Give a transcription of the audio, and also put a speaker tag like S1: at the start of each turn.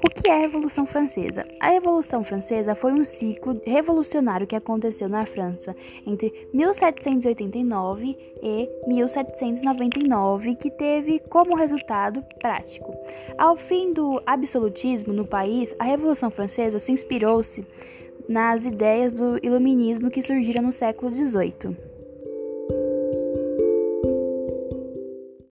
S1: O que é a Revolução Francesa? A Revolução Francesa foi um ciclo revolucionário que aconteceu na França entre 1789 e 1799, que teve como resultado prático. Ao fim do absolutismo no país, a Revolução Francesa se inspirou-se nas ideias do iluminismo que surgiram no século XVIII.